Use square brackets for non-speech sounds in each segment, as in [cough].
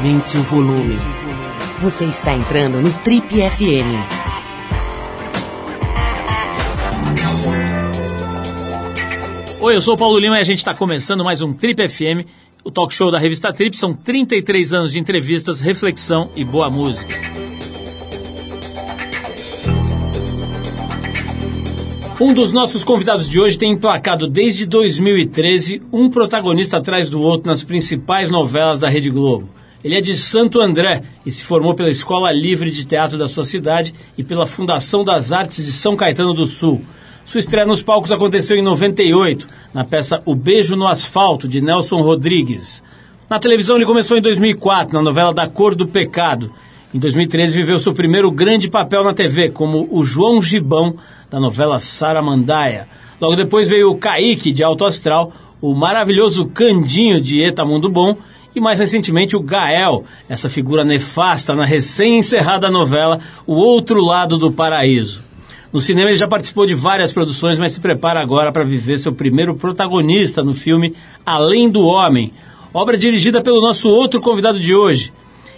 Aumente o volume. Você está entrando no Trip FM. Oi, eu sou o Paulo Lima e a gente está começando mais um Trip FM, o talk show da revista Trip. São 33 anos de entrevistas, reflexão e boa música. Um dos nossos convidados de hoje tem emplacado desde 2013 um protagonista atrás do outro nas principais novelas da Rede Globo. Ele é de Santo André e se formou pela Escola Livre de Teatro da sua cidade e pela Fundação das Artes de São Caetano do Sul. Sua estreia nos palcos aconteceu em 98, na peça O Beijo no Asfalto, de Nelson Rodrigues. Na televisão ele começou em 2004, na novela Da Cor do Pecado. Em 2013 viveu seu primeiro grande papel na TV, como o João Gibão, da novela Saramandaia. Logo depois veio o Kaique, de Alto Astral, o maravilhoso Candinho, de Eta Mundo Bom, e mais recentemente o Gael, essa figura nefasta na recém-encerrada novela O Outro Lado do Paraíso. No cinema ele já participou de várias produções, mas se prepara agora para viver seu primeiro protagonista no filme Além do Homem, obra dirigida pelo nosso outro convidado de hoje.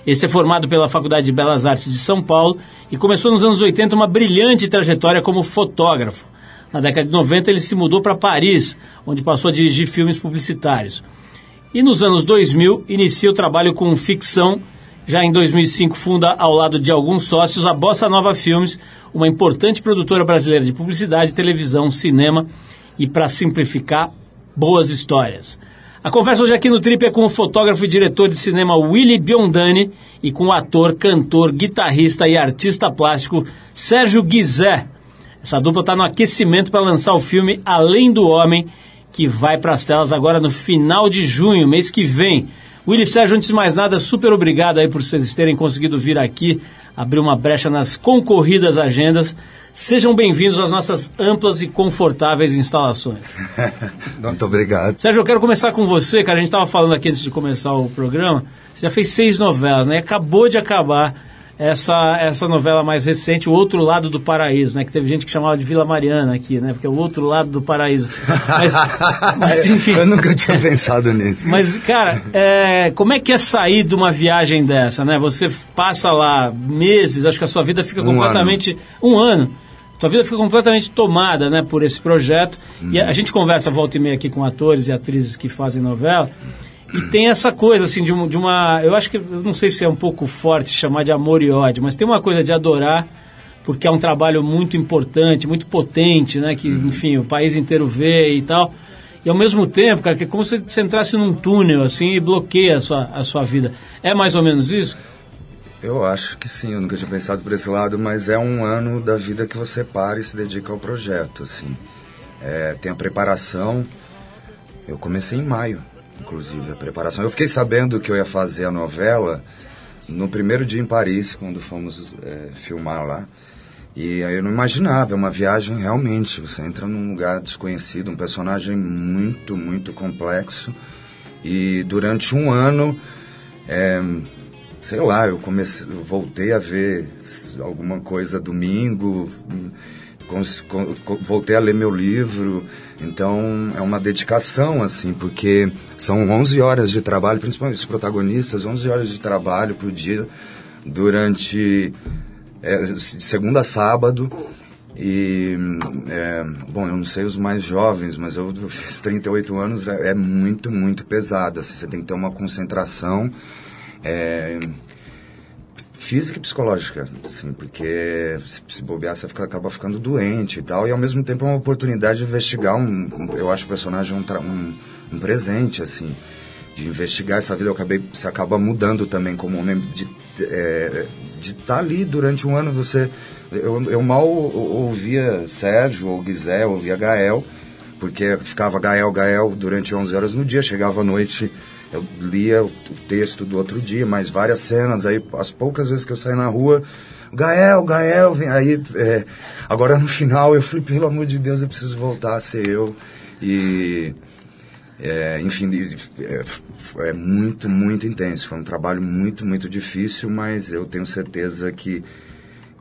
Esse é formado pela Faculdade de Belas Artes de São Paulo e começou nos anos 80 uma brilhante trajetória como fotógrafo. Na década de 90 ele se mudou para Paris, onde passou a dirigir filmes publicitários. E nos anos 2000 inicia o trabalho com ficção. Já em 2005 funda ao lado de alguns sócios a Bossa Nova Filmes, uma importante produtora brasileira de publicidade, televisão, cinema e, para simplificar, boas histórias. A conversa hoje aqui no Trip é com o fotógrafo e diretor de cinema Willy Biondani e com o ator, cantor, guitarrista e artista plástico Sérgio Guizé. Essa dupla está no aquecimento para lançar o filme Além do Homem, que vai para as telas agora no final de junho, mês que vem. Willy Sérgio, antes de mais nada, super obrigado aí por vocês terem conseguido vir aqui, abrir uma brecha nas concorridas agendas. Sejam bem-vindos às nossas amplas e confortáveis instalações. [laughs] Muito obrigado. Sérgio, eu quero começar com você, cara. A gente estava falando aqui antes de começar o programa. Você já fez seis novelas, né? Acabou de acabar essa, essa novela mais recente, O Outro Lado do Paraíso, né? Que teve gente que chamava de Vila Mariana aqui, né? Porque é o outro lado do paraíso. Mas, [laughs] mas enfim. Eu nunca tinha pensado nisso. Mas, cara, é, como é que é sair de uma viagem dessa, né? Você passa lá meses, acho que a sua vida fica completamente... Um ano. Um ano. Sua vida fica completamente tomada, né, por esse projeto. E a, a, gente conversa volta e meia aqui com atores e atrizes que fazem novela. E tem essa coisa, assim, de, de uma. Eu acho que. Eu não sei se é um pouco forte chamar de amor e ódio, mas tem uma coisa de adorar, porque é um trabalho muito importante, muito potente, né? Que, uhum. enfim, o país inteiro vê e tal. E ao mesmo tempo, cara, que é como se você entrasse num túnel, assim, e bloqueia a sua, a sua vida. É mais ou menos isso? Eu acho que sim, eu nunca tinha pensado por esse lado, mas é um ano da vida que você para e se dedica ao projeto, assim. É, tem a preparação. Eu comecei em maio inclusive, a preparação. Eu fiquei sabendo que eu ia fazer a novela no primeiro dia em Paris, quando fomos é, filmar lá. E aí eu não imaginava, é uma viagem realmente. Você entra num lugar desconhecido, um personagem muito, muito complexo. E durante um ano, é, sei lá, eu comecei, eu voltei a ver alguma coisa domingo, voltei a ler meu livro. Então é uma dedicação, assim, porque são 11 horas de trabalho, principalmente os protagonistas, 11 horas de trabalho por dia durante é, segunda a sábado. E, é, bom, eu não sei os mais jovens, mas eu fiz 38 anos, é, é muito, muito pesado. Assim, você tem que ter uma concentração. É, física e psicológica, assim, porque se, bobear você fica, acaba ficando doente e tal, e ao mesmo tempo é uma oportunidade de investigar um, um eu acho o personagem um, um, um, presente, assim, de investigar essa vida, eu acabei, você acaba mudando também como homem, de é, estar tá ali durante um ano, você, eu, eu mal ouvia Sérgio ou Guizé, ouvia Gael, porque ficava Gael, Gael durante 11 horas no dia, chegava à noite eu lia o texto do outro dia, mais várias cenas, aí as poucas vezes que eu saí na rua, Gael, Gael, vem aí. É, agora no final eu falei, pelo amor de Deus, eu preciso voltar a ser eu. E. É, enfim, é, é, muito, muito intenso. Foi um trabalho muito, muito difícil, mas eu tenho certeza que,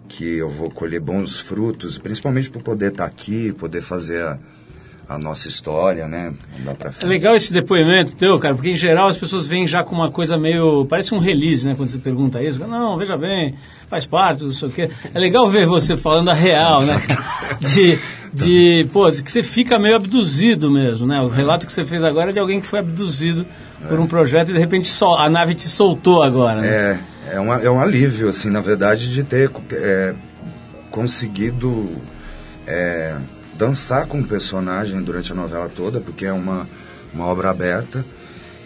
que eu vou colher bons frutos, principalmente por poder estar aqui, poder fazer a, a nossa história, né? É legal esse depoimento teu, cara, porque em geral as pessoas vêm já com uma coisa meio. Parece um release, né? Quando você pergunta isso. Não, veja bem, faz parte, não sei o quê. É legal ver você falando a real, né? [laughs] De. de pô, que você fica meio abduzido mesmo, né? O relato que você fez agora é de alguém que foi abduzido por um projeto e de repente sol, a nave te soltou agora, né? É, é, uma, é um alívio, assim, na verdade, de ter é, conseguido é, dançar com o personagem durante a novela toda, porque é uma, uma obra aberta.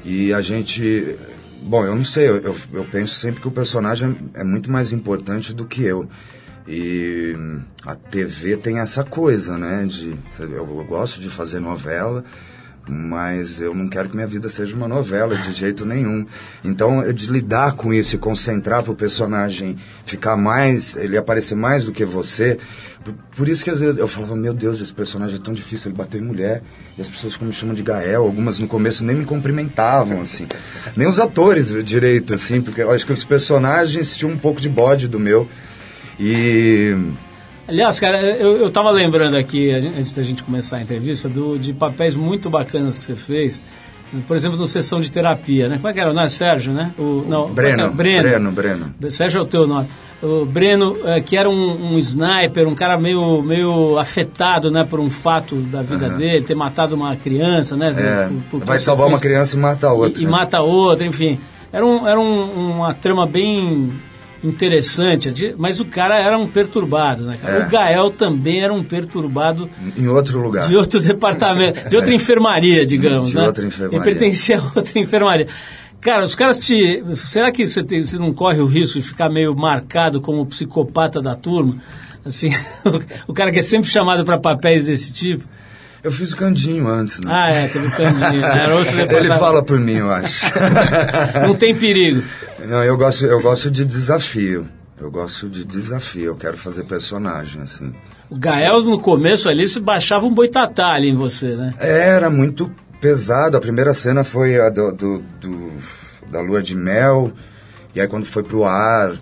E a gente. Bom, eu não sei, eu, eu, penso sempre que o personagem é muito mais importante do que eu. E a TV tem essa coisa, né? De, eu, eu gosto de fazer novela, mas eu não quero que minha vida seja uma novela de jeito nenhum. Então, de lidar com isso e concentrar para o personagem ficar mais, ele aparecer mais do que você. Por isso que às vezes eu falava, meu Deus, esse personagem é tão difícil, ele bateu em mulher. E as pessoas como me chamam de Gael, algumas no começo nem me cumprimentavam, assim. Nem os atores direito, assim, porque eu acho que os personagens tinham um pouco de bode do meu. E Aliás, cara, eu, eu tava lembrando aqui, antes da gente começar a entrevista, do, de papéis muito bacanas que você fez. Por exemplo, no Sessão de Terapia, né? Como é que era? Não é Sérgio, né? O, não, Breno, é que é? Breno, Breno. Sérgio é o teu nome. O Breno, eh, que era um, um sniper, um cara meio, meio afetado né, por um fato da vida dele, ter matado uma criança, né? É, por- por vai salvar uma criança e mata a outra. e, e mata outra, enfim. Era, um, era um- uma trama bem interessante, mas o cara era um perturbado, né? cara? É. O Gael também era um perturbado Em outro lugar. de outro departamento, de outra enfermaria, [laughs] digamos, De né? outra enfermaria. Ele pertencia a outra enfermaria. Cara, os caras te. Será que você, tem- você não corre o risco de ficar meio marcado como o psicopata da turma? Assim, [laughs] o cara que é sempre chamado para papéis desse tipo. Eu fiz o Candinho antes, né? Ah, é, teve Candinho, né? Era outro Ele fala por mim, eu acho. [laughs] Não tem perigo. Não, eu gosto, eu gosto de desafio. Eu gosto de desafio. Eu quero fazer personagem, assim. O Gael, no começo ali, se baixava um boitatá ali em você, né? Era muito pesado. A primeira cena foi a do, do- do- da lua de mel. E aí quando foi pro ar,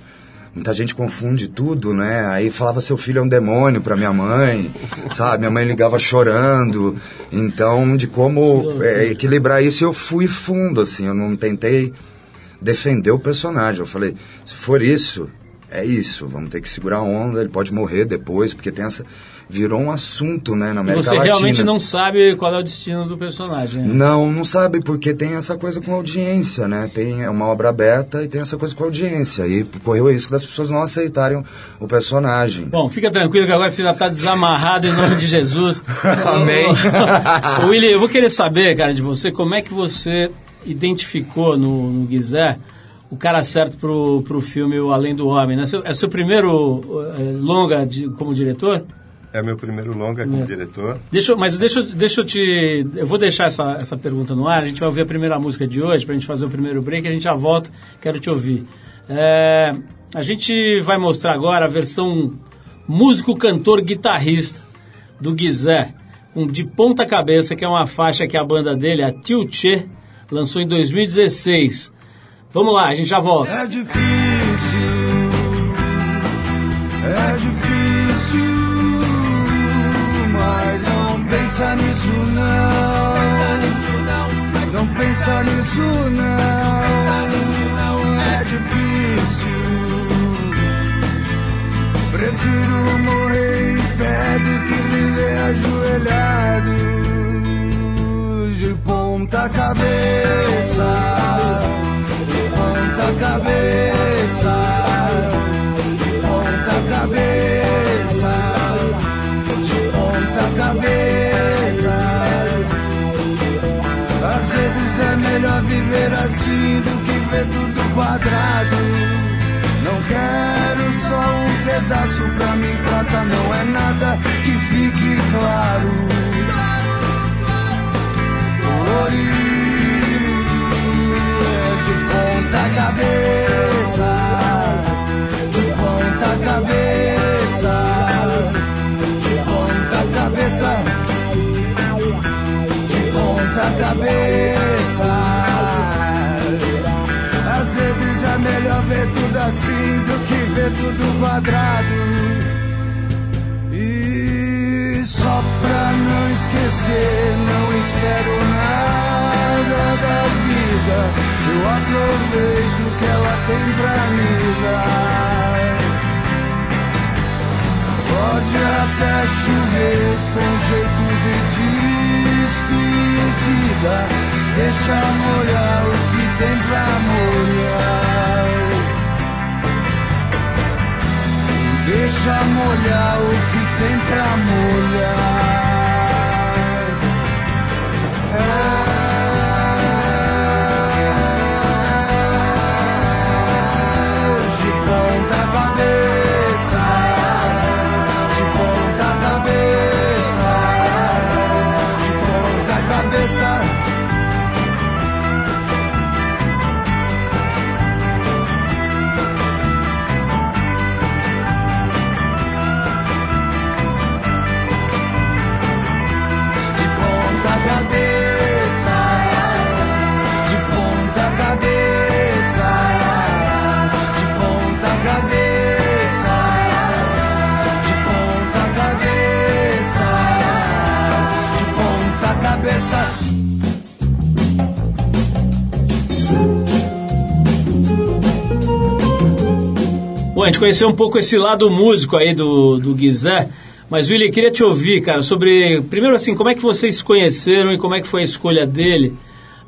muita gente confunde tudo, né? Aí falava seu filho é um demônio pra minha mãe, [laughs] sabe? Minha mãe ligava chorando. Então, de como é, equilibrar isso, eu fui fundo, assim. Eu não tentei defender o personagem. Eu falei, se for isso, é isso. Vamos ter que segurar a onda. Ele pode morrer depois, porque tem essa virou um assunto, né, na E América você Latina. realmente não sabe qual é o destino do personagem. né? Não, não sabe, porque tem essa coisa com audiência, né? Tem é uma obra aberta e tem essa coisa com audiência. E correu o risco das pessoas não aceitarem o personagem. Bom, fica tranquilo que agora você já está desamarrado em nome de Jesus. [laughs] Amém. [laughs] Ô, Willi, eu vou querer saber, cara, de você, como é que você identificou no, no Guizé o cara certo pro, pro filme O Além do Homem, né? É seu primeiro eh, longa de- como diretor? É meu primeiro longa como diretor. Deixa, mas deixa, eu- deixa eu te. Eu vou deixar essa, essa pergunta no ar. A gente vai ouvir a primeira música de hoje para a gente fazer o primeiro break. A gente já volta. Quero te ouvir. É, a gente vai mostrar agora a versão músico, cantor, guitarrista do Guizé, um de ponta cabeça, que é uma faixa que a banda dele, a Tio Tchê, lançou em 2016. Vamos lá, a gente já volta. É difícil, é difícil, mas não pensa nisso não. Não pensa nisso não. É difícil. Prefiro morrer em pé do que viver ajoelhado de ponta cabeça, de ponta cabeça, de ponta cabeça, de ponta cabeça. Às vezes é melhor viver assim do que ver tudo quadrado. Não quero só um pedaço pra mim, prata não é nada que fique claro. Do que ver tudo quadrado. E só pra não esquecer, não espero nada da vida. Eu aproveito o que ela tem pra me dar. Pode até chover com jeito de despedida. Deixa molhar o que tem pra molhar. Deixa molhar o que tem pra molhar. De Bom, a gente conheceu um pouco esse lado músico aí do, do Guizé, mas William, queria te ouvir, cara, sobre, primeiro assim, como é que vocês se conheceram e como é que foi a escolha dele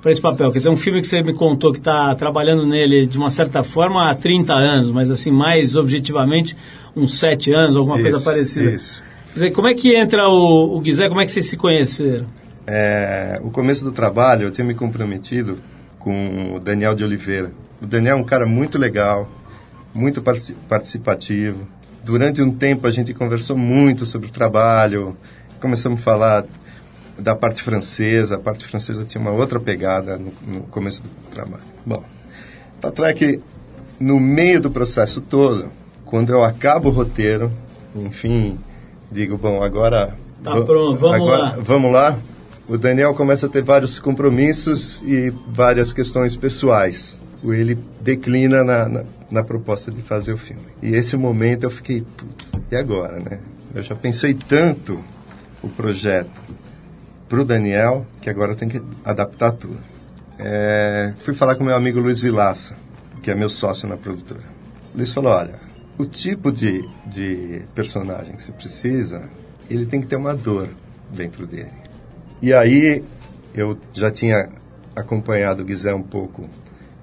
para esse papel? Quer dizer, um filme que você me contou que está trabalhando nele de uma certa forma há 30 anos, mas assim, mais objetivamente, uns 7 anos, alguma coisa Isso, parecida. isso. Quer dizer, como é que entra o, o Guizé, como é que vocês se conheceram? É, o começo do trabalho eu tinha me comprometido com o Daniel de Oliveira. O Daniel é um cara muito legal, muito partici- participativo. Durante um tempo a gente conversou muito sobre o trabalho, começamos a falar da parte francesa. A parte francesa tinha uma outra pegada no, no começo do trabalho. Bom, fato é que no meio do processo todo, quando eu acabo o roteiro, enfim, digo, bom, agora... Tá pronto, vamos agora- lá. Vamos lá. O Daniel começa a ter vários compromissos e várias questões pessoais. Ele declina na, na, na proposta de fazer o filme. E esse momento eu fiquei, putz, e agora, né? Eu já pensei tanto o projeto para o Daniel que agora eu tenho que adaptar tudo. É, fui falar com meu amigo Luiz Vilaça, que é meu sócio na produtora. Luiz falou, olha, o tipo de, de personagem que você precisa, ele tem que ter uma dor dentro dele. E aí eu já tinha acompanhado o Guizé um pouco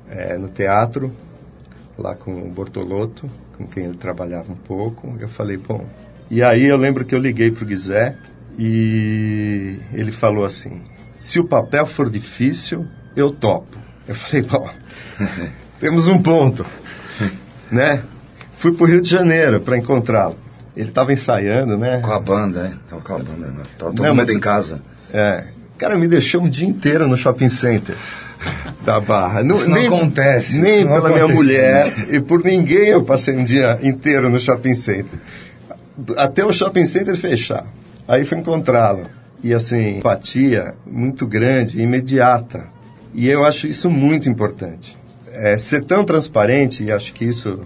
eh, no teatro, lá com o Bortolotto, com quem ele trabalhava um pouco. Eu falei, bom. E aí eu lembro que eu liguei para o Guizé e ele falou assim: se o papel for difícil, eu topo. Eu falei, bom, [laughs] temos um ponto, né? Fui para o Rio de Janeiro para encontrá-lo. Ele estava ensaiando, né? Com a banda, é. Tava com a banda, né? Tava todo Não, mundo mas- em casa. É. Cara, me deixou um dia inteiro no shopping center da Barra. Isso não acontece, Nem não pela minha mulher e por ninguém eu passei um dia inteiro no shopping center. Até o shopping center fechar. Aí fui encontrá-lo. E assim, empatia muito grande, imediata. E eu acho isso muito importante. É, ser tão transparente, e acho que isso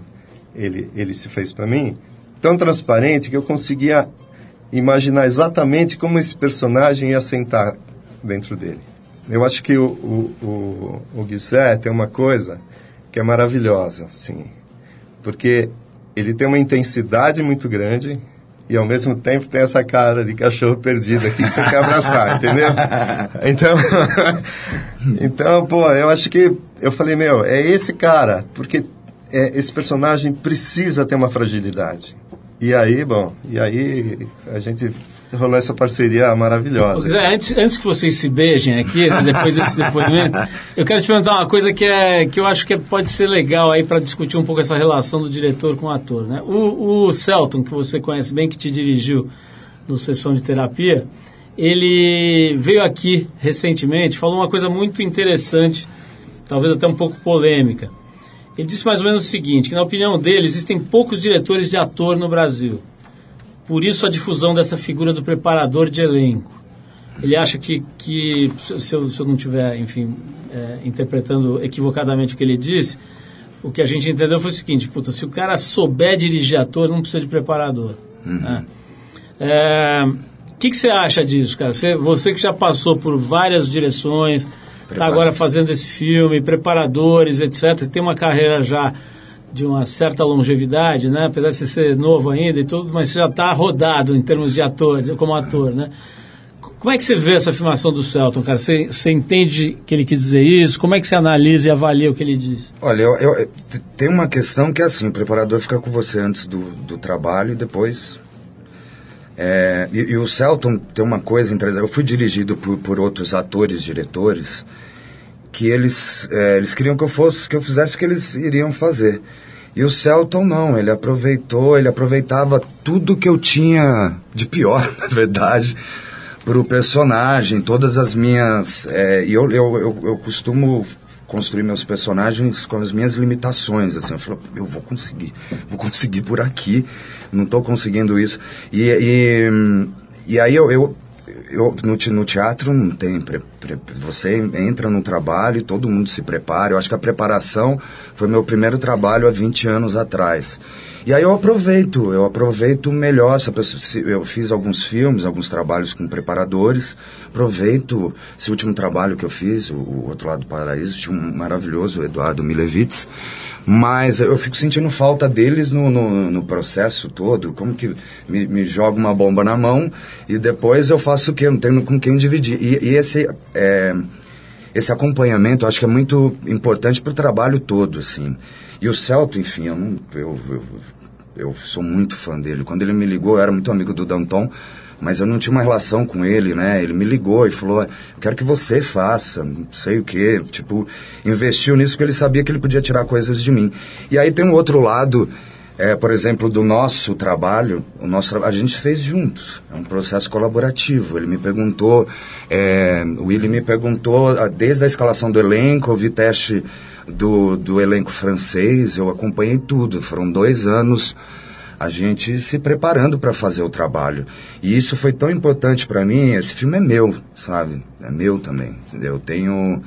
ele, ele se fez para mim, tão transparente que eu conseguia imaginar exatamente como esse personagem ia sentar dentro dele. Eu acho que o, o, o, o Guizé tem uma coisa que é maravilhosa, assim, porque ele tem uma intensidade muito grande e ao mesmo tempo tem essa cara de cachorro perdido aqui que você quer abraçar, [laughs] entendeu? Então, [laughs] então, pô, eu acho que eu falei, meu, é esse cara, porque é, esse personagem precisa ter uma fragilidade. E aí, bom, e aí a gente rolou essa parceria maravilhosa. Zé, antes, antes que vocês se beijem aqui, depois desse depoimento, eu quero te perguntar uma coisa que, é, que eu acho que pode ser legal aí para discutir um pouco essa relação do diretor com o ator. Né? O, o Celton, que você conhece bem, que te dirigiu no Sessão de Terapia, ele veio aqui recentemente, falou uma coisa muito interessante, talvez até um pouco polêmica. Ele disse mais ou menos o seguinte, que na opinião dele existem poucos diretores de ator no Brasil. Por isso a difusão dessa figura do preparador de elenco. Ele acha que, que se, eu, se eu não estiver, enfim, é, interpretando equivocadamente o que ele disse, o que a gente entendeu foi o seguinte, puta, se o cara souber dirigir ator, não precisa de preparador. né? É, O que, que você acha disso, cara? Você, você que já passou por várias direções, está agora fazendo esse filme, preparadores, etc. Tem uma carreira já de uma certa longevidade, né? Apesar de você ser novo ainda e tudo, mas você já está rodado em termos de ator, como ator, né? Como é que você vê essa afirmação do Celton, cara? Você, você entende que ele quis dizer isso? Como é que você analisa e avalia o que ele diz? Olha, eu, eu, tem uma questão que é assim, o preparador fica com você antes do, do trabalho e depois... É, e, e, o Celton tem uma coisa interessante, eu fui dirigido por, por outros atores, diretores, que eles, é, eles queriam que eu fosse, que eu fizesse o que eles iriam fazer. E o Celton não, ele aproveitou, ele aproveitava tudo que eu tinha de pior, [laughs] na verdade, para o personagem, todas as minhas. É, e eu, eu, eu, eu, costumo construir meus personagens com as minhas limitações, assim, eu falo, eu vou conseguir, [laughs] vou conseguir por aqui, não estou conseguindo isso. E, e, e aí eu, eu eu, no, no, teatro não tem. Pre, pre, você entra no trabalho e todo mundo se prepara. Eu acho que a preparação foi meu primeiro trabalho há 20 anos atrás. E aí eu aproveito, eu aproveito melhor. Eu fiz alguns filmes, alguns trabalhos com preparadores. Aproveito esse último trabalho que eu fiz, o, Outro Lado do Paraíso, tinha um maravilhoso Eduardo Milevitz. Mas eu fico sentindo falta deles no, no, no processo todo. Como que me, me, joga uma bomba na mão e depois eu faço o quê? Não tenho com quem dividir. E, e esse, é, esse acompanhamento eu acho que é muito importante para o trabalho todo, assim. E o Celto, enfim, eu, não, eu, eu, eu sou muito fã dele. Quando ele me ligou, eu era muito amigo do Danton mas eu não tinha uma relação com ele, né? Ele me ligou e falou: eu quero que você faça, não sei o quê. Tipo, investiu nisso porque ele sabia que ele podia tirar coisas de mim. E aí tem um outro lado, é, por exemplo, do nosso trabalho, o nosso a gente fez juntos. É um processo colaborativo. Ele me perguntou, é, o Willi me perguntou, desde a escalação do elenco, vi teste do, do elenco francês, eu acompanhei tudo. Foram dois anos a gente se preparando para fazer o trabalho. E isso foi tão importante para mim. Esse filme é meu, sabe? É meu também. Eu tenho,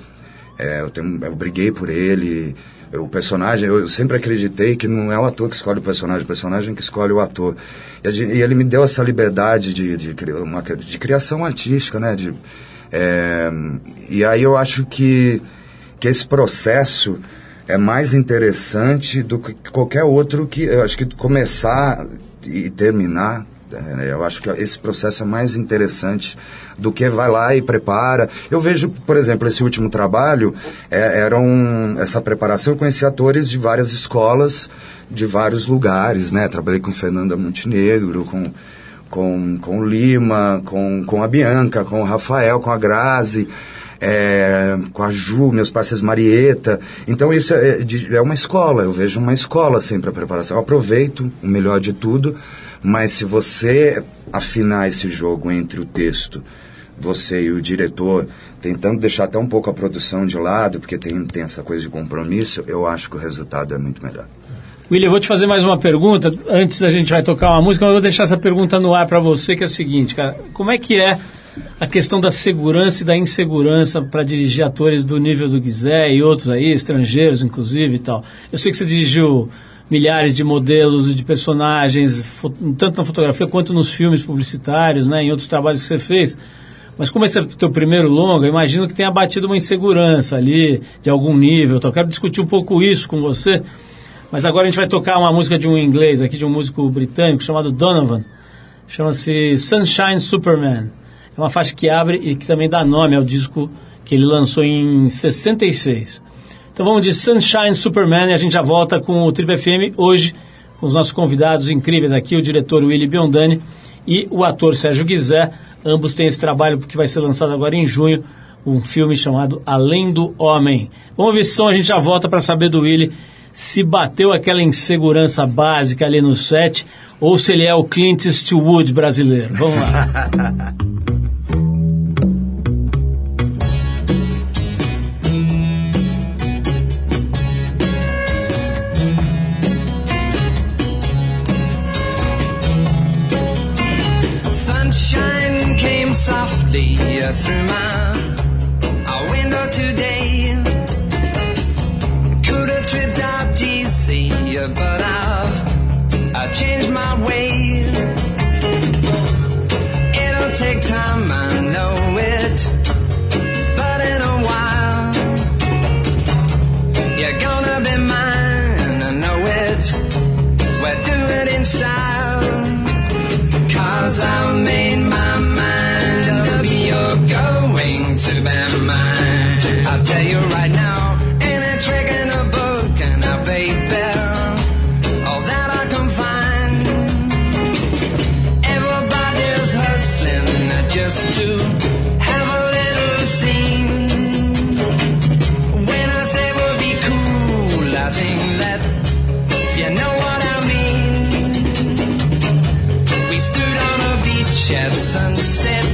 é, eu tenho, eu briguei por ele. o personagem, eu sempre acreditei que não é o ator que escolhe o personagem, o personagem que escolhe o ator. E, e ele me deu essa liberdade de, de, de, uma, de criação artística, né? De, é, e aí eu acho que, que esse processo é mais interessante do que qualquer outro que eu acho que começar e terminar é, eu acho que esse processo é mais interessante do que vai lá e prepara. Eu vejo, por exemplo, esse último trabalho, é, era um, essa preparação, eu conheci atores de várias escolas, de vários lugares, né? Trabalhei com Fernanda Montenegro, com, com, com Lima, com, com a Bianca, com o Rafael, com a Grazi é, com a Ju, meus parceiros Marieta. Então isso é, é uma escola, eu vejo uma escola sempre a preparação. Eu aproveito o melhor de tudo, mas se você afinar esse jogo entre o texto, você e o diretor, tentando deixar até um pouco a produção de lado, porque tem, tem essa coisa de compromisso, eu acho que o resultado é muito melhor. William, eu vou te fazer mais uma pergunta. Antes a gente vai tocar uma música, mas eu vou deixar essa pergunta no ar para você, que é a seguinte, cara. Como é que é a questão da segurança e da insegurança para dirigir atores do nível do Guizé e outros aí, estrangeiros inclusive e tal. Eu sei que você dirigiu milhares de modelos e de personagens, tanto na fotografia quanto nos filmes publicitários, né, em outros trabalhos que você fez. Mas como esse é o teu primeiro longa, imagino que tenha batido uma insegurança ali, de algum nível. Então, eu quero discutir um pouco isso com você. Mas agora a gente vai tocar uma música de um inglês aqui, de um músico britânico chamado Donovan. Chama-se Sunshine Superman. É uma faixa que abre e que também dá nome ao disco que ele lançou em 66. Então vamos de Sunshine Superman e a gente já volta com o Triple FM hoje com os nossos convidados incríveis aqui, o diretor Willy Biondani e o ator Sérgio Guizé. Ambos têm esse trabalho que vai ser lançado agora em junho, um filme chamado Além do Homem. Vamos ver se som, a gente já volta para saber do Willy se bateu aquela insegurança básica ali no set ou se ele é o Clint Eastwood brasileiro. Vamos lá. [laughs] you through my at sunset.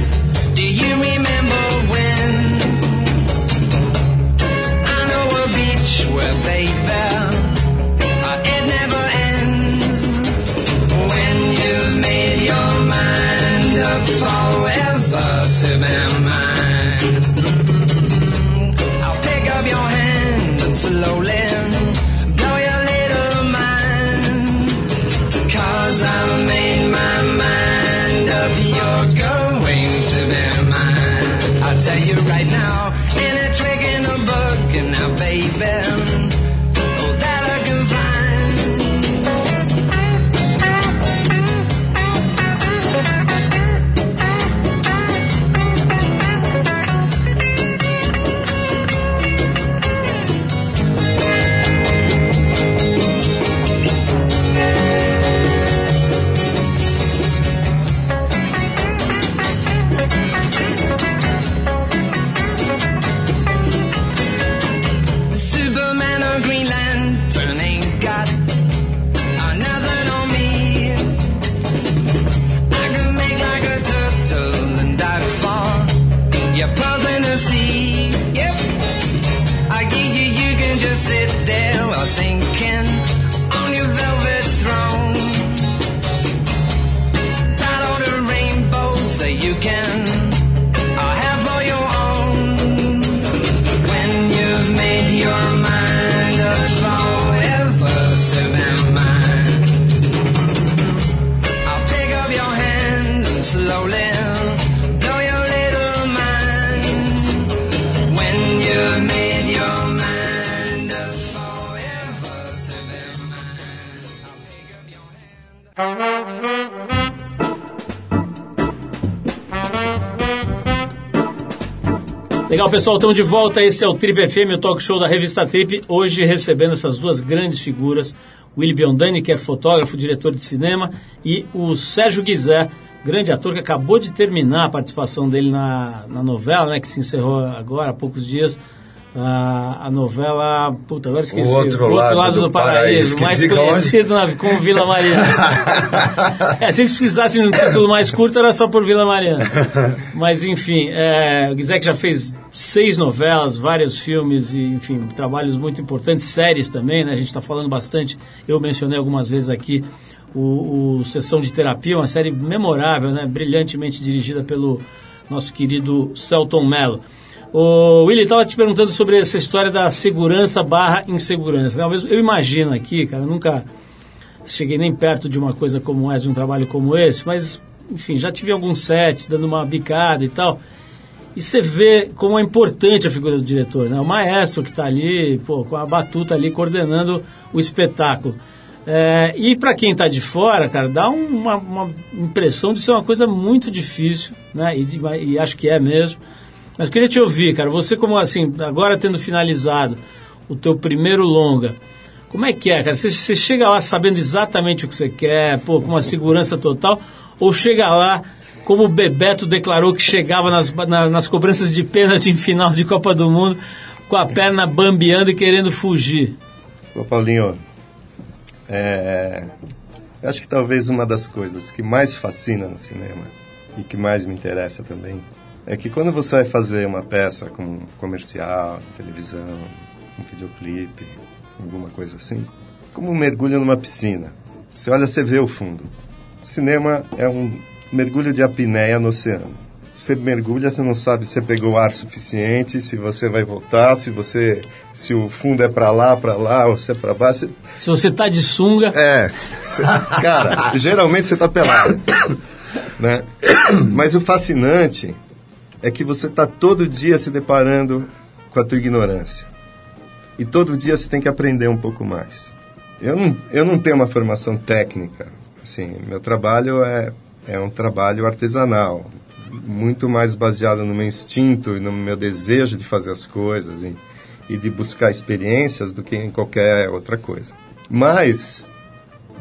Legal, pessoal, estamos de volta. Esse é o Trip FM, o talk show da revista Trip. Hoje recebendo essas duas grandes figuras, Willy Biondani, que é fotógrafo, diretor de cinema, e o Sérgio Guizé, grande ator que acabou de terminar a participação dele na, na novela, né, que se encerrou agora há poucos dias. A, a novela, puta, agora esqueci. O Outro Lado do Paraíso, que mais conhecido na, como Vila Mariana. [laughs] é, se eles precisassem de um título mais curto, era só por Vila Mariana. [laughs] Mas, enfim, é, o Guizek já fez seis novelas, vários filmes e, enfim, trabalhos muito importantes, séries também, né? A gente está falando bastante, eu mencionei algumas vezes aqui o, o Sessão de Terapia, uma série memorável, né? Brilhantemente dirigida pelo nosso querido Celton Mello. O Willy estava te perguntando sobre essa história da segurança barra insegurança. Né? Eu imagino aqui, cara, nunca cheguei nem perto de uma coisa como essa, de um trabalho como esse, mas, enfim, já tive alguns sets, dando uma bicada e tal. E você vê como é importante a figura do diretor, né? O maestro que está ali, pô, com a batuta ali, coordenando o espetáculo. É, e para quem está de fora, cara, dá uma, uma, impressão de ser uma coisa muito difícil, né? E, e acho que é mesmo. Mas queria te ouvir, cara. Você como assim, agora tendo finalizado o teu primeiro longa, como é que é, cara? Você, você chega lá sabendo exatamente o que você quer, pô, com uma segurança total, ou chega lá como o Bebeto declarou que chegava nas, na, nas cobranças de pênalti em final de Copa do Mundo com a perna bambeando e querendo fugir? Ô Paulinho, é, acho que talvez uma das coisas que mais fascina no cinema e que mais me interessa também é que quando você vai fazer uma peça como comercial, televisão, um videoclipe, alguma coisa assim, como um mergulho numa piscina. Você olha, você vê o fundo. O cinema é um mergulho de apneia no oceano. Você mergulha, você não sabe se você pegou ar suficiente, se você vai voltar, se você se o fundo é para lá, para lá, ou se é para baixo. Se você tá de sunga, É, você- cara, [laughs] geralmente você tá pelado. né? Mas o fascinante é que você está todo dia se deparando com a tua ignorância. E todo dia você tem que aprender um pouco mais. Eu não, eu não tenho uma formação técnica. Assim, meu trabalho é, é um trabalho artesanal, muito mais baseado no meu instinto e no meu desejo de fazer as coisas e, e de buscar experiências do que em qualquer outra coisa. Mas,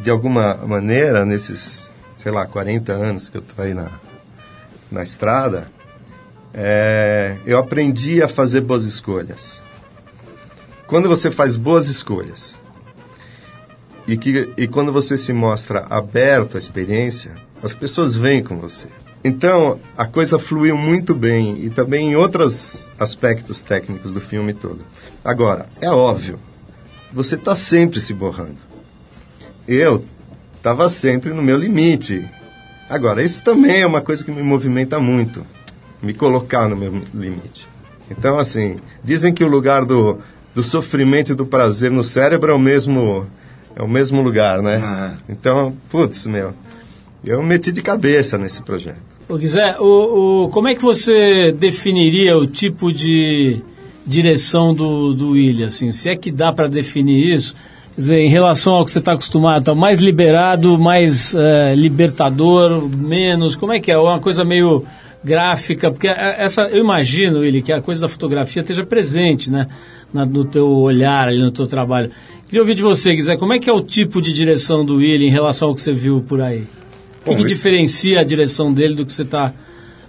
de alguma maneira, nesses, sei lá, 40 anos que eu estou aí na, na estrada, é, eu aprendi a fazer boas escolhas. Quando você faz boas escolhas e, que, e quando você se mostra aberto à experiência, as pessoas vêm com você. Então, a coisa fluiu muito bem e também em outros aspectos técnicos do filme todo. Agora, é óbvio, você está sempre se borrando. Eu estava sempre no meu limite. Agora, isso também é uma coisa que me movimenta muito, me colocar no meu limite. Então, assim, dizem que o lugar do, do sofrimento e do prazer no cérebro é o mesmo, é o mesmo lugar, né? Ah. Então, putz, meu, eu meti de cabeça nesse projeto. Ô, Guizé, o, o, como é que você definiria o tipo de direção do, do William? Assim? Se é que dá para definir isso, quer dizer, em relação ao que você está acostumado, tá mais liberado, mais eh, libertador, menos, como é que é? Uma coisa meio gráfica, porque a- essa, eu imagino, William, que a coisa da fotografia esteja presente, né? Na, no teu olhar, ali no teu trabalho. Queria ouvir de você, Guizé, como é que é o tipo de direção do William em relação ao que você viu por aí? O que, que diferencia a direção dele do que você está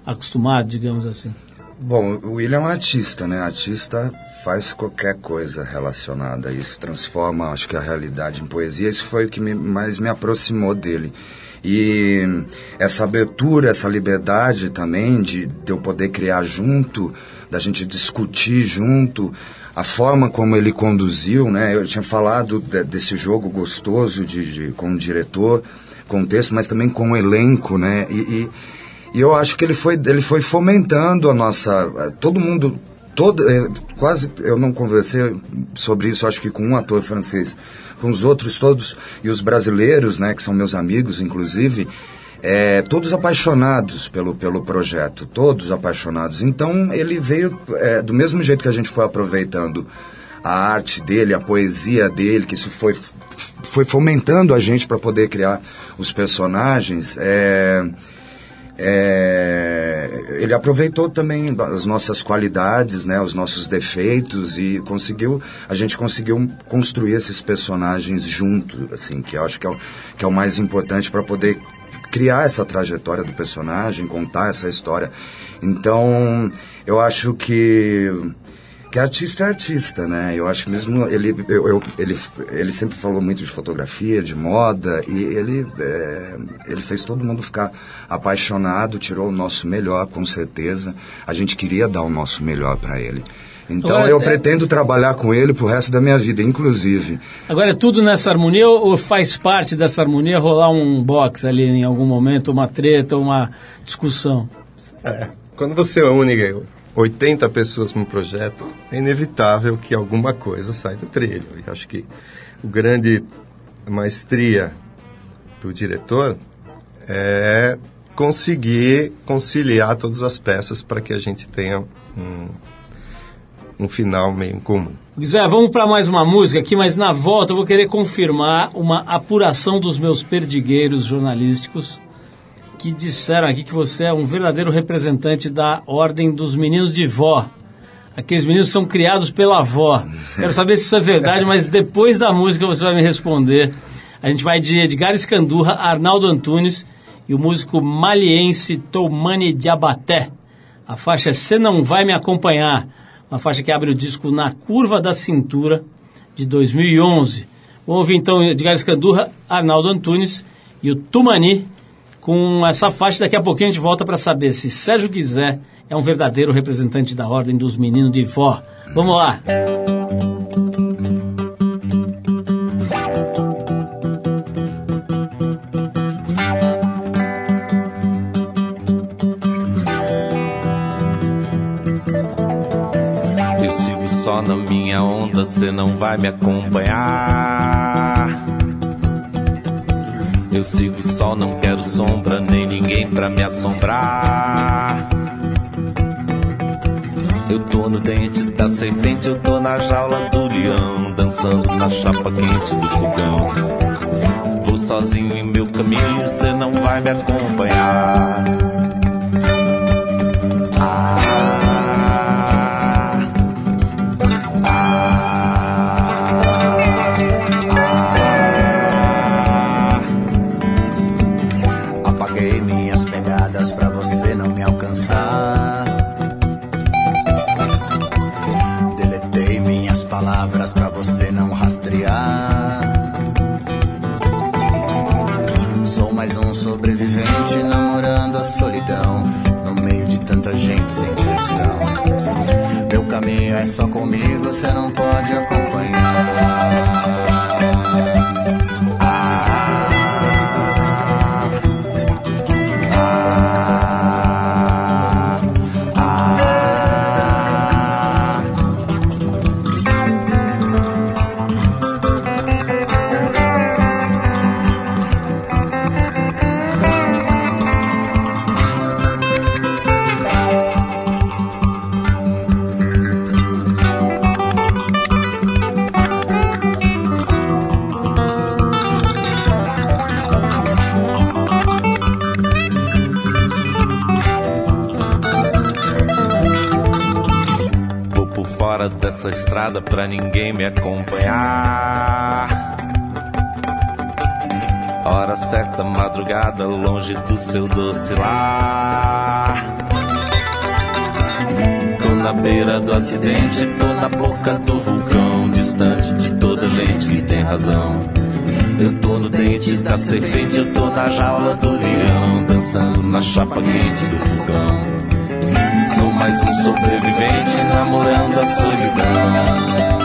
acostumado, digamos assim? Bom, o William é um artista, né? Artista faz qualquer coisa relacionada a isso, transforma, acho que a realidade em poesia. Isso foi o que me- mais me aproximou dele. E essa abertura, essa liberdade também de, de eu poder criar junto, da gente discutir junto, a forma como ele conduziu, né? Eu tinha falado de- desse jogo gostoso de, de- com o diretor, com o texto, mas também com o elenco, né? E, e, e eu acho que ele foi, ele foi fomentando a nossa. Todo mundo. Todo, eh, quase eu não conversei sobre isso, acho que com um ator francês, com os outros todos, e os brasileiros, né, que são meus amigos, inclusive, eh, todos apaixonados pelo, pelo projeto, todos apaixonados. Então ele veio, eh, do mesmo jeito que a gente foi aproveitando a arte dele, a poesia dele, que isso foi, foi fomentando a gente para poder criar os personagens. É, é, ele aproveitou também as nossas qualidades, né, os nossos defeitos e conseguiu, a gente conseguiu construir esses personagens junto, assim, que eu acho que é o, que é o mais importante para poder criar essa trajetória do personagem, contar essa história. Então, eu acho que que artista é artista, né? Eu acho que mesmo ele, eu, eu- ele, ele sempre falou muito de fotografia, de moda, e ele, é, ele fez todo mundo ficar apaixonado, tirou o nosso melhor, com certeza. A gente queria dar o nosso melhor para ele. Então Agora, eu é- pretendo trabalhar com ele pro resto da minha vida, inclusive. Agora é tudo nessa harmonia ou ou faz parte dessa harmonia rolar um box ali em algum momento, uma treta, uma discussão? É, quando você une 80 pessoas para um projeto, é inevitável que alguma coisa saia do trilho. E acho que o grande maestria do diretor é conseguir conciliar todas as peças para que a gente tenha um, um final meio comum. Guizé, vamos para mais uma música aqui, mas na volta eu vou querer confirmar uma apuração dos meus perdigueiros jornalísticos que disseram aqui que você é um verdadeiro representante da Ordem dos Meninos de Vó. Aqueles meninos são criados pela avó. Quero saber se isso é verdade, mas depois da música você vai me responder. A gente vai de Edgar Escandurra, Arnaldo Antunes e o músico maliense Toumani Diabaté. A faixa é Cê Não Vai Me Acompanhar, uma faixa que abre o disco Na Curva da Cintura, de 2011. Vamos ouvir então Edgar Escandurra, Arnaldo Antunes e o Tumani com essa faixa. Daqui a pouquinho a gente volta para saber se Sérgio Guizé é um verdadeiro representante da Ordem dos Meninos de Vó. Vamos lá! Eu sigo só na minha onda, cê não vai me acompanhar. Eu sigo o sol, não quero sombra, nem ninguém pra me assombrar. Eu tô no dente da serpente, eu tô na jaula do leão, dançando na chapa quente do fogão. Vou sozinho em meu caminho, você não vai me acompanhar. Do seu doce lar. Tô na beira do acidente, tô na boca do vulcão, distante de toda gente que tem razão. Eu tô no dente da serpente, eu tô na jaula do leão, dançando na chapa quente do fogão. Sou mais um sobrevivente namorando a solidão.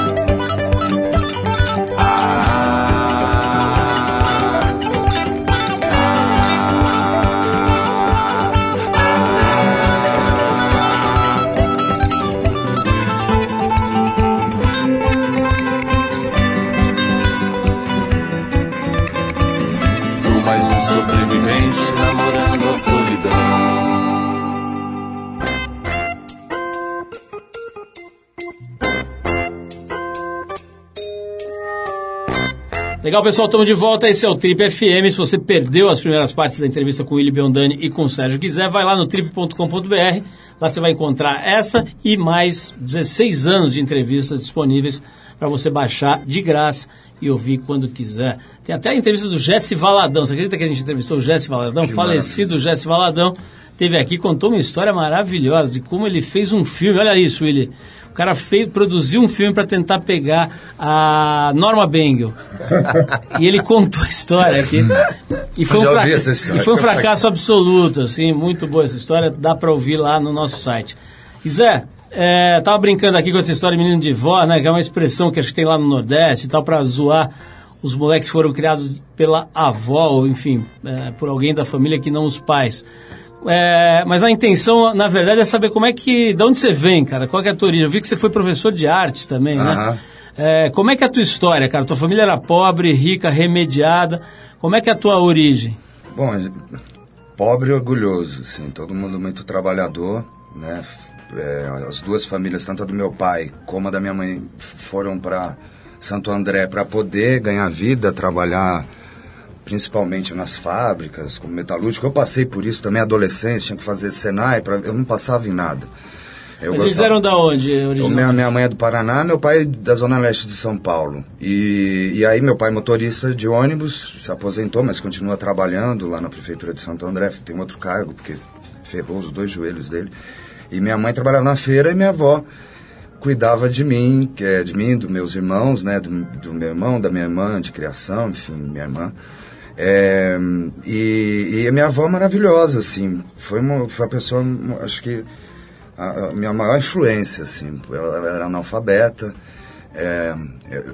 Legal, pessoal, estamos de volta. Esse é o Trip FM. Se você perdeu as primeiras partes da entrevista com o Willy Biondani e com o Sérgio quiser, vai lá no trip.com.br. Lá você vai encontrar essa e mais 16 anos de entrevistas disponíveis para você baixar de graça e ouvir quando quiser. Tem até a entrevista do Jesse Valadão. Você acredita que a gente entrevistou o Jesse Valadão? Que Falecido Jesse Valadão. Teve aqui, contou uma história maravilhosa de como ele fez um filme. Olha isso, Willy. O cara fez, produziu um filme para tentar pegar a Norma Bengel. [laughs] e ele contou a história aqui. E foi, um fraca- e foi um fracasso absoluto, assim, muito boa essa história, dá para ouvir lá no nosso site. E Zé, é, tava brincando aqui com essa história de menino de vó, né, que é uma expressão que acho que tem lá no Nordeste e tal, para zoar os moleques que foram criados pela avó, ou enfim, é, por alguém da família que não os pais. É, mas a intenção, na verdade, é saber como é que. De onde você vem, cara? Qual é a tua origem? Eu vi que você foi professor de artes também, né? É, como é que é a tua história, cara? Tua família era pobre, rica, remediada. Como é que é a tua origem? Bom, pobre e orgulhoso, assim, todo mundo muito trabalhador, né? É, as duas famílias, tanto a do meu pai como a da minha mãe, foram para Santo André para poder ganhar vida, trabalhar principalmente nas fábricas, como metalúrgico. Eu passei por isso também, adolescência, tinha que fazer Senai, pra, eu não passava em nada. Eu Mas eles gostava- eram da onde, o minha, minha mãe é do Paraná, meu pai é da Zona Leste de São Paulo. E, e aí meu pai motorista de ônibus, se aposentou, mas continua trabalhando lá na Prefeitura de Santo André, tem outro cargo, porque ferrou os dois joelhos dele. E minha mãe trabalhava na feira e minha avó cuidava de mim, que é de mim, dos meus irmãos, né, do, do meu irmão, da minha irmã, de criação, enfim, minha irmã. É, e, e a minha avó maravilhosa, assim, foi uma, foi a pessoa, acho que a, a minha maior influência, assim, ela, ela era analfabeta, é,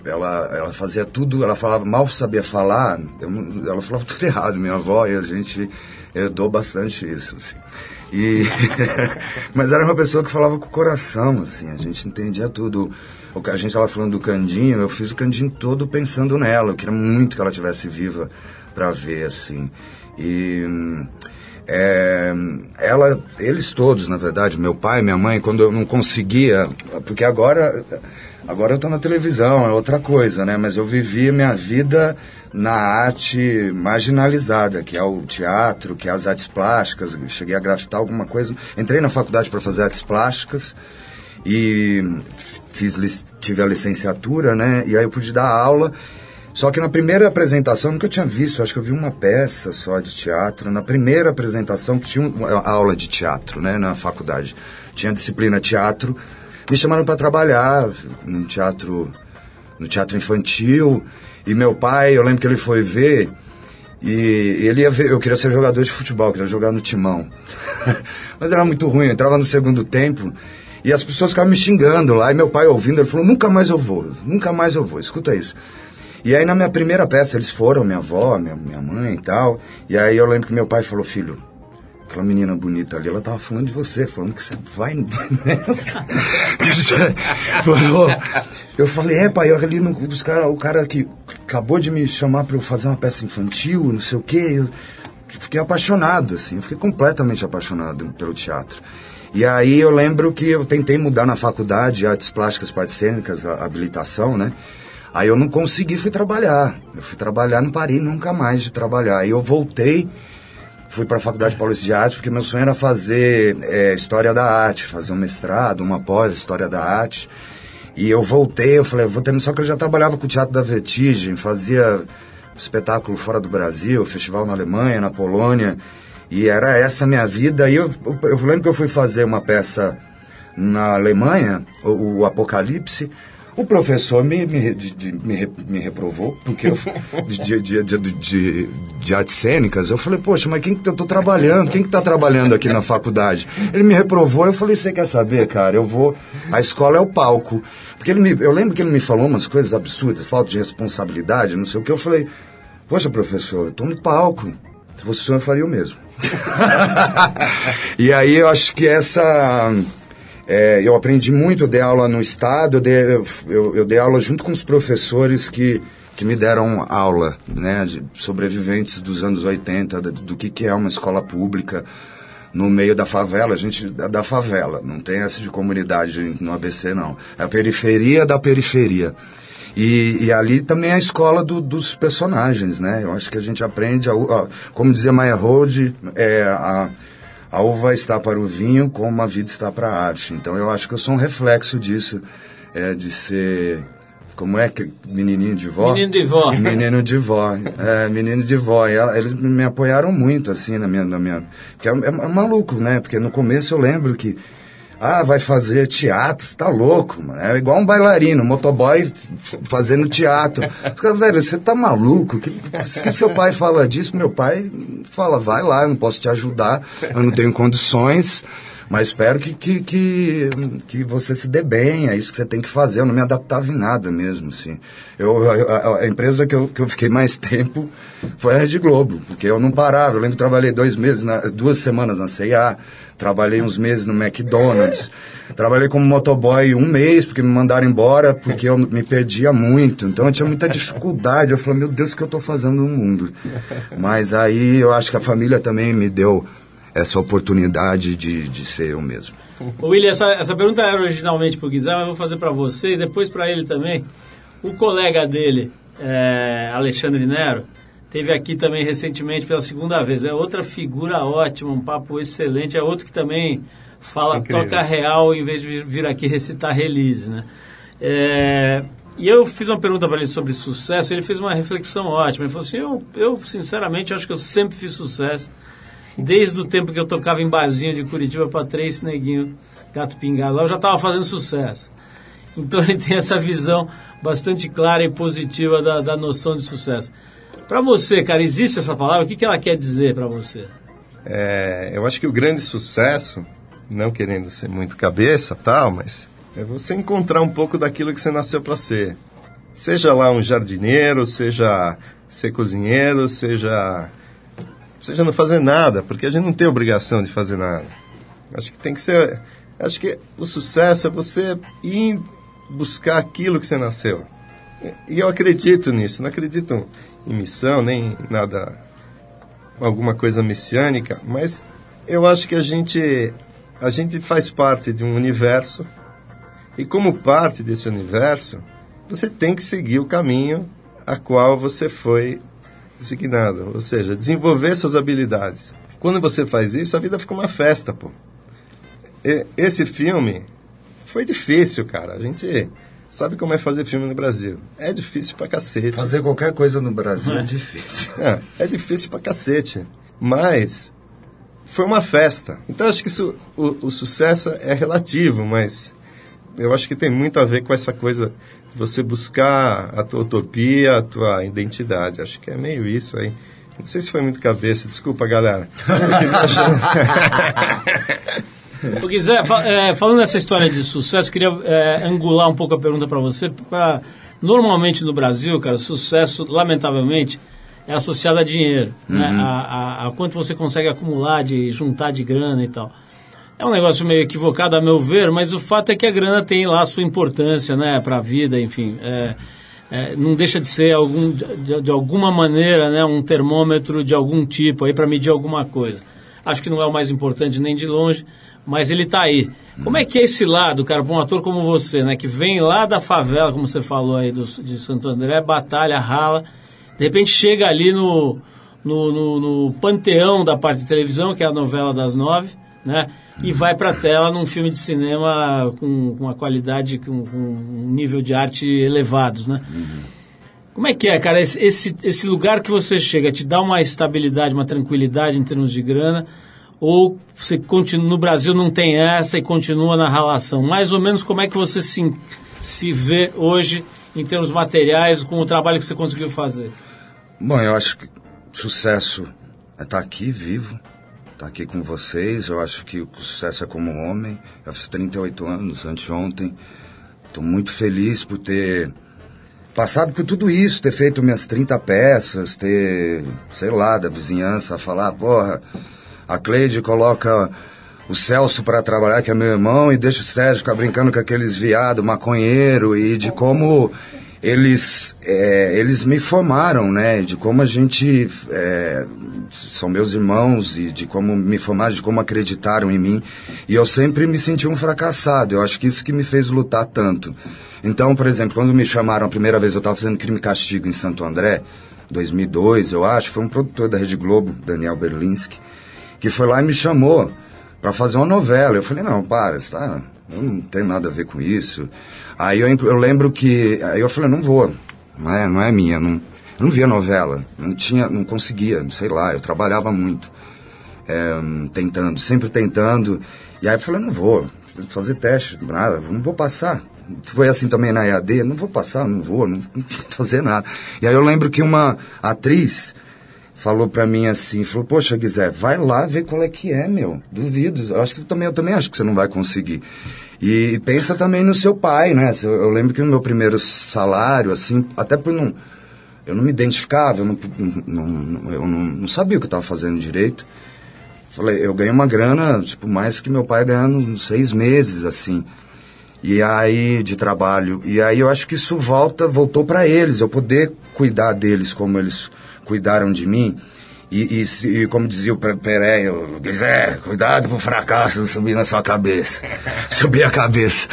ela, ela fazia tudo, ela falava, mal sabia falar, eu ela falava tudo [laughs] errado, minha avó, e a gente herdou bastante isso, assim. E, [laughs] mas era uma pessoa que falava com o coração, assim, a gente entendia tudo. O que a gente estava falando do Candinho, eu fiz o Candinho todo pensando nela, eu queria muito que ela tivesse viva para ver assim. E é, ela, eles todos, na verdade, meu pai, minha mãe, quando eu não conseguia, porque agora, agora eu tô na televisão, é outra coisa, né? Mas eu vivia minha vida na arte marginalizada, que é o teatro, que é as artes plásticas. Cheguei a grafitar alguma coisa. Entrei na faculdade para fazer artes plásticas e fiz, tive a licenciatura, né? E aí eu pude dar aula. Só que na primeira apresentação, nunca tinha visto, acho que eu vi uma peça só de teatro. Na primeira apresentação, que tinha uma aula de teatro, né, na faculdade, tinha disciplina teatro, me chamaram para trabalhar no teatro, no teatro infantil. E meu pai, eu lembro que ele foi ver, e ele ia ver, eu queria ser jogador de futebol, queria jogar no timão. [laughs] Mas era muito ruim, eu entrava no segundo tempo e as pessoas ficavam me xingando lá. E meu pai ouvindo, ele falou: nunca mais eu vou, nunca mais eu vou, escuta isso. E aí na minha primeira peça eles foram, minha avó, minha, minha mãe e tal. E aí eu lembro que meu pai falou: filho, aquela menina bonita ali, ela tava falando de você, falando que você vai, nessa. [laughs] Falou. eu falei, é pai, eu ali no, os cara, o cara que acabou de me chamar para eu fazer uma peça infantil, não sei o quê. Eu fiquei apaixonado, assim, eu fiquei completamente apaixonado pelo teatro. E aí eu lembro que eu tentei mudar na faculdade, artes plásticas, artes cênicas, a habilitação, né? Aí eu não consegui, fui trabalhar. Eu fui trabalhar, não parei nunca mais de trabalhar. Aí eu voltei, fui para a Faculdade Paulista de Artes, porque meu sonho era fazer é, História da Arte, fazer um mestrado, uma pós História da Arte. E eu voltei, eu falei, vou ter... Só que eu já trabalhava com o Teatro da Vertigem, fazia espetáculo fora do Brasil, festival na Alemanha, na Polônia. E era essa a minha vida. E eu, eu, eu lembro que eu fui fazer uma peça na Alemanha, o, o Apocalipse. O professor me, me, de- me, me reprovou, porque eu, de, de, de, de, de artes cênicas, eu falei, poxa, mas quem que eu tô trabalhando? Quem que tá trabalhando aqui na faculdade? Ele me reprovou, eu falei, você quer saber, cara? Eu vou. A escola é o palco. Porque ele me, eu lembro que ele me falou umas coisas absurdas, falta de responsabilidade, não sei o que. Eu falei, poxa, professor, eu tô no palco. Se fosse o senhor, eu faria o mesmo. [laughs] e aí eu acho que essa. É, eu aprendi muito, eu dei aula no Estado, eu dei, eu, eu- dei aula junto com os professores que, que me deram aula, né, de sobreviventes dos anos 80, do, do que, que é uma escola pública no meio da favela, a gente da, da favela, não tem essa de comunidade no ABC não, é a periferia da periferia. E, e ali também é a escola do- dos personagens, né? Eu acho que a gente aprende, a, a- como dizia Maya Hold, é, a, a uva está para o vinho como a vida está para a arte. Então eu acho que eu sou um reflexo disso, é, de ser... Como é que... Menininho de vó? Menino de vó. Menino de vó. É, menino de vó. E ela- eles me apoiaram muito, assim, na minha... Na minha porque é, é maluco, né? Porque no começo eu lembro que... Ah, vai fazer teatro, você tá louco, mano. É igual um bailarino, um motoboy fazendo teatro. Os velho, você tá maluco? Que, que seu pai fala disso? Meu pai fala, vai lá, eu não posso te ajudar, eu não tenho condições, mas espero que, que, que, que você se dê bem, é isso que você tem que fazer. Eu não me adaptava em nada mesmo, assim. Eu, a, a empresa que eu, que eu fiquei mais tempo foi a Rede Globo, porque eu não parava. Eu lembro que trabalhei dois meses, na, duas semanas na CIA, trabalhei uns meses no McDonald's, trabalhei como motoboy um mês, porque me mandaram embora, porque eu me perdia muito. Então eu tinha muita dificuldade. Eu falei, meu Deus, o que eu estou fazendo no mundo? Mas aí eu acho que a família também me deu essa oportunidade de, de ser eu mesmo. William, essa, essa pergunta era originalmente para o Guizar, mas eu vou fazer para você e depois para ele também. O colega dele, é, Alexandre Nero, teve aqui também recentemente pela segunda vez. É outra figura ótima, um papo excelente. É outro que também fala, Incrível. toca real em vez de vir- aqui recitar release, né? É, e eu fiz uma pergunta para ele sobre sucesso, ele fez uma reflexão ótima. Ele falou assim: eu, eu sinceramente acho que eu sempre fiz sucesso. Desde o tempo que eu tocava em barzinho de Curitiba para três neguinho, gato pingado, lá eu já estava fazendo sucesso. Então [laughs] ele tem essa visão bastante clara e positiva da, da noção de sucesso. Para você, cara, existe essa palavra? O que, que ela quer dizer para você? É, eu acho que o grande sucesso, não querendo ser muito cabeça tal, mas é você encontrar um pouco daquilo que você nasceu para ser. Seja lá um jardineiro, seja ser cozinheiro, seja seja não fazer nada, porque a gente não tem obrigação de fazer nada. Acho que tem que ser, acho que o sucesso é você ir buscar aquilo que você nasceu. E eu acredito nisso, não acredito em missão, nem em nada, alguma coisa messiânica, mas eu acho que a gente, a gente faz parte de um universo e como parte desse universo, você tem que seguir o caminho a qual você foi designado, ou seja, desenvolver suas habilidades. Quando você faz isso, a vida fica uma festa, pô. E, esse filme foi difícil, cara. A gente sabe como é fazer filme no Brasil. É difícil pra cacete. Fazer qualquer coisa no Brasil é difícil. É, é difícil pra cacete. Mas foi uma festa. Então acho que isso, o, o sucesso é relativo, mas eu acho que tem muito a ver com essa coisa de você buscar a tua utopia, a tua identidade. Acho que é meio isso aí. Não sei se foi muito cabeça, desculpa, galera. [laughs] [laughs] Guizé, fa- é, falando nessa história de sucesso, queria é, angular um pouco a pergunta para você. Pra, normalmente no Brasil, cara, sucesso, lamentavelmente, é associado a dinheiro, né? A, a- a quanto você consegue acumular, de juntar de grana e tal. É um negócio meio equivocado, a meu ver, mas o fato é que a grana tem lá a sua importância, né, para a vida, enfim. É, é, não deixa de ser algum, de, de alguma maneira, né, um termômetro de algum tipo aí para medir alguma coisa. Acho que não é o mais importante nem de longe, mas ele está aí. Como é que é esse lado, cara, para um ator como você, né, que vem lá da favela, como você falou aí do, de Santo André, batalha, rala, de repente chega ali no, no, no, no panteão da parte de televisão, que é a novela das nove, né? E vai para a tela num filme de cinema com, com uma qualidade, com, com um nível de arte elevados, né? Como é que é, cara? Esse, esse, esse lugar que você chega te dá uma estabilidade, uma tranquilidade em termos de grana? Ou você continua no Brasil não tem essa e continua na relação? Mais ou menos como é que você se, se vê hoje em termos materiais com o trabalho que você conseguiu fazer? Bom, eu acho que sucesso é estar aqui vivo, estar aqui com vocês. Eu acho que o sucesso é como homem. Eu fiz 38 anos anteontem. Estou muito feliz por ter passado por tudo isso, ter feito minhas 30 peças, ter, sei lá, da vizinhança falar, porra, a Cleide coloca o Celso para trabalhar, que é meu irmão, e deixa o Sérgio ficar brincando com aqueles viado maconheiro e de como eles é, eles me formaram, né? De como a gente é, são meus irmãos e de como me formaram, de como acreditaram em mim. E eu sempre me senti um fracassado. Eu acho que isso que me fez lutar tanto. Então, por exemplo, quando me chamaram a primeira vez, eu estava fazendo Crime e Castigo em Santo André, 2002, eu acho, foi um produtor da Rede Globo, Daniel Berlinski, que foi lá e me chamou para fazer uma novela. Eu falei, não, para, tá, eu não tenho nada a ver com isso. Aí eu, eu lembro que, aí eu falei, não vou, não é, não é minha, não, eu não via novela, não tinha, não conseguia, sei lá, eu trabalhava muito, é, tentando, sempre tentando. E aí eu falei, não vou fazer teste, nada, não vou passar. Foi assim também na EAD, não vou passar, não vou, não, não fazer nada. E aí eu lembro que uma atriz falou pra mim assim, falou, poxa, Guizé, vai lá ver qual é que é, meu. Duvido. Eu acho que também, eu também acho que você não vai conseguir. E, pensa também no seu pai, né? Eu, eu, lembro que no meu primeiro salário, assim, até por não. Eu não me identificava, eu não, não, não eu não, não, sabia o que eu estava fazendo direito. Falei, eu ganhei uma grana, tipo, mais que meu pai ganhando seis meses, assim. E aí, de trabalho. E aí eu acho que isso volta, voltou para eles, eu poder cuidar deles como eles cuidaram de mim. E, e, e como dizia o Pereira, Guizé, cuidado pro fracasso subir na sua cabeça. [laughs] subir a cabeça.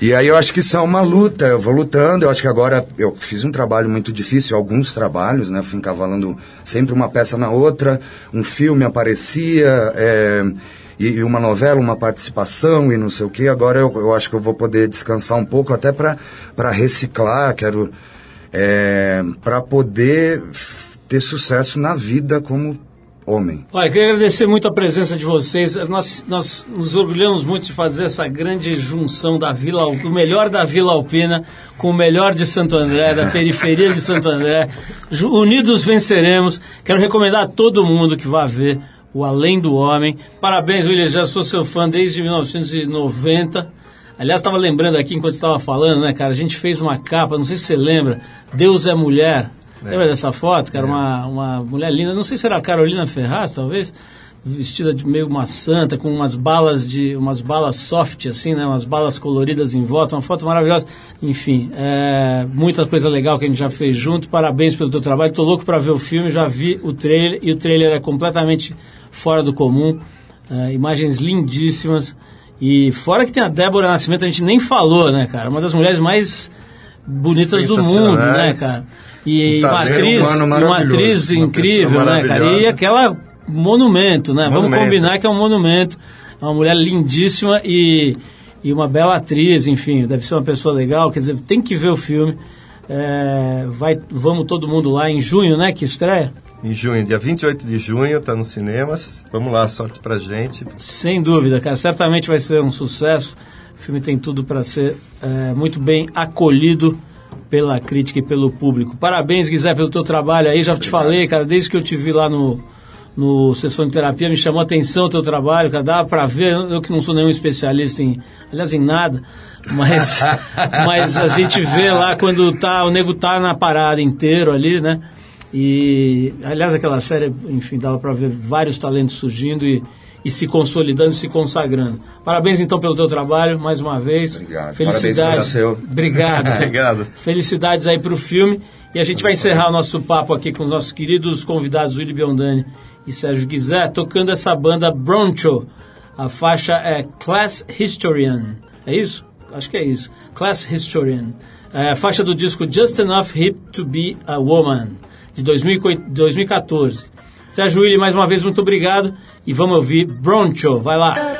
E aí eu acho que isso é uma luta, eu vou lutando, eu acho que agora eu fiz um trabalho muito difícil, alguns trabalhos, né? Fui encavalando sempre uma peça na outra, um filme aparecia, é, e, e, uma novela, uma participação e não sei o que. Agora eu, eu acho que eu vou poder descansar um pouco até para reciclar, quero. É, para poder ter sucesso na vida como homem. Olha, queria agradecer muito a presença de vocês. Nós, nós nos orgulhamos muito de fazer essa grande junção da Vila, o melhor da Vila Alpina com o melhor de Santo André, da periferia de Santo André. Unidos venceremos. Quero recomendar a todo mundo que vá ver o Além do Homem. Parabéns, William, já sou seu fã desde 1990. Aliás, estava lembrando aqui enquanto estava falando, né, cara? A gente fez uma capa, não sei se você lembra, Deus é Mulher. É. Lembra dessa foto, cara? É. Uma, uma mulher linda. Não sei se era a Carolina Ferraz, talvez. vestida de meio uma santa, com umas balas de umas balas soft, assim, né? Umas balas coloridas em volta, uma foto maravilhosa. Enfim, é, muita coisa legal que a gente já fez junto. Parabéns pelo teu trabalho. Tô louco para ver o filme, já vi o trailer e o trailer é completamente fora do comum. É, imagens lindíssimas. E fora que tem a Débora Nascimento, a gente nem falou, né, cara? Uma das mulheres mais bonitas do mundo, né, cara? E Um uma atriz, uma atriz incrível, né, cara? E aquela monumento, né? Vamos Monumento. combinar que é um monumento. É uma mulher lindíssima e, e uma bela atriz, enfim, deve ser uma pessoa legal. Quer dizer, tem que ver o filme. É, vai, vamos todo mundo lá em junho, né? Que estreia? Em junho, dia 28 de junho, tá nos cinemas. Vamos lá, sorte pra gente. Sem dúvida, cara. Certamente vai ser um sucesso. O filme tem tudo para ser é, muito bem acolhido pela crítica e pelo público. Parabéns, Guizé, pelo teu trabalho aí. Já te falei, cara, desde que eu te vi lá no, no Sessão de Terapia, me chamou a atenção o teu trabalho, cara. Dá para ver, eu que não sou nenhum especialista em, aliás, em nada, mas, [laughs] mas a gente vê lá quando tá, o nego tá na parada inteiro ali, né? E, aliás, aquela série, enfim, dava para ver vários talentos surgindo e, e se consolidando, se consagrando. Parabéns, então, pelo teu trabalho, mais uma vez. Obrigado. Felicidades. Obrigado. [laughs] Obrigado. Felicidades aí para o filme. E a gente vai encerrar o nosso papo aqui com os nossos queridos convidados Willy Biondani e Sérgio Guizé, tocando essa banda Broncho. A faixa é Class Historian. É isso? Acho que é isso. Class Historian. É a faixa do disco Just Enough Hip to Be a Woman, de 2000 2014. Sérgio Willy, mais uma vez, muito obrigado. E vamos ouvir Broncho. Vai lá.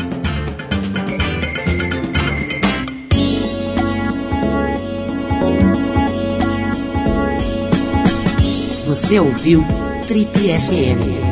Você ouviu Trip FM.